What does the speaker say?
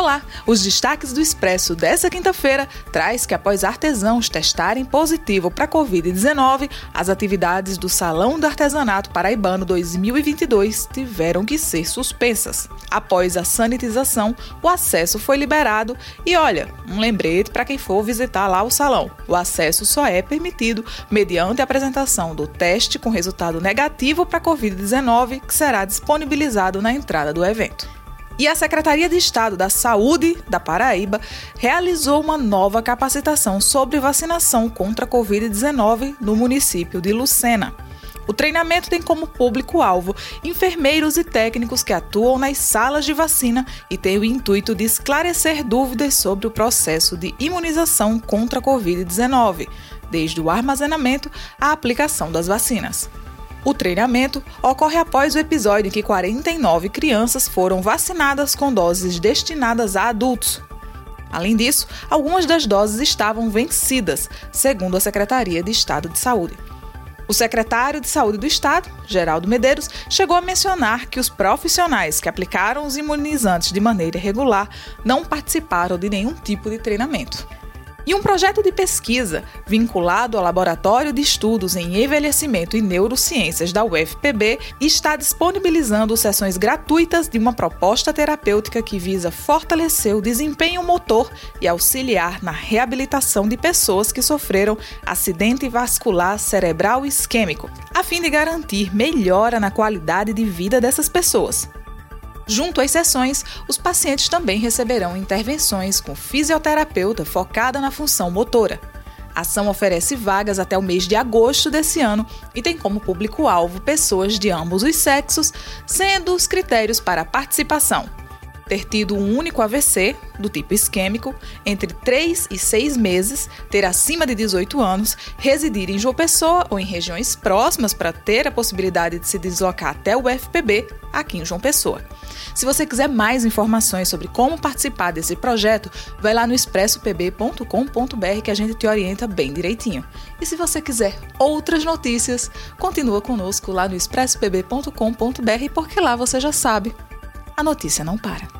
Olá, os destaques do Expresso dessa quinta-feira traz que após artesãos testarem positivo para a Covid-19, as atividades do Salão do Artesanato Paraibano 2022 tiveram que ser suspensas. Após a sanitização, o acesso foi liberado e olha, um lembrete para quem for visitar lá o salão. O acesso só é permitido mediante a apresentação do teste com resultado negativo para a Covid-19, que será disponibilizado na entrada do evento. E a Secretaria de Estado da Saúde da Paraíba realizou uma nova capacitação sobre vacinação contra a Covid-19 no município de Lucena. O treinamento tem como público-alvo enfermeiros e técnicos que atuam nas salas de vacina e tem o intuito de esclarecer dúvidas sobre o processo de imunização contra a Covid-19, desde o armazenamento à aplicação das vacinas. O treinamento ocorre após o episódio em que 49 crianças foram vacinadas com doses destinadas a adultos. Além disso, algumas das doses estavam vencidas, segundo a Secretaria de Estado de Saúde. O secretário de Saúde do Estado, Geraldo Medeiros, chegou a mencionar que os profissionais que aplicaram os imunizantes de maneira irregular não participaram de nenhum tipo de treinamento. E um projeto de pesquisa vinculado ao Laboratório de Estudos em Envelhecimento e Neurociências da UFPB está disponibilizando sessões gratuitas de uma proposta terapêutica que visa fortalecer o desempenho motor e auxiliar na reabilitação de pessoas que sofreram acidente vascular cerebral isquêmico, a fim de garantir melhora na qualidade de vida dessas pessoas. Junto às sessões, os pacientes também receberão intervenções com fisioterapeuta focada na função motora. A ação oferece vagas até o mês de agosto desse ano e tem como público-alvo pessoas de ambos os sexos, sendo os critérios para participação ter tido um único AVC, do tipo isquêmico, entre 3 e 6 meses, ter acima de 18 anos, residir em João Pessoa ou em regiões próximas para ter a possibilidade de se deslocar até o UFPB, aqui em João Pessoa. Se você quiser mais informações sobre como participar desse projeto, vai lá no expressopb.com.br que a gente te orienta bem direitinho. E se você quiser outras notícias, continua conosco lá no expressopb.com.br porque lá você já sabe, a notícia não para.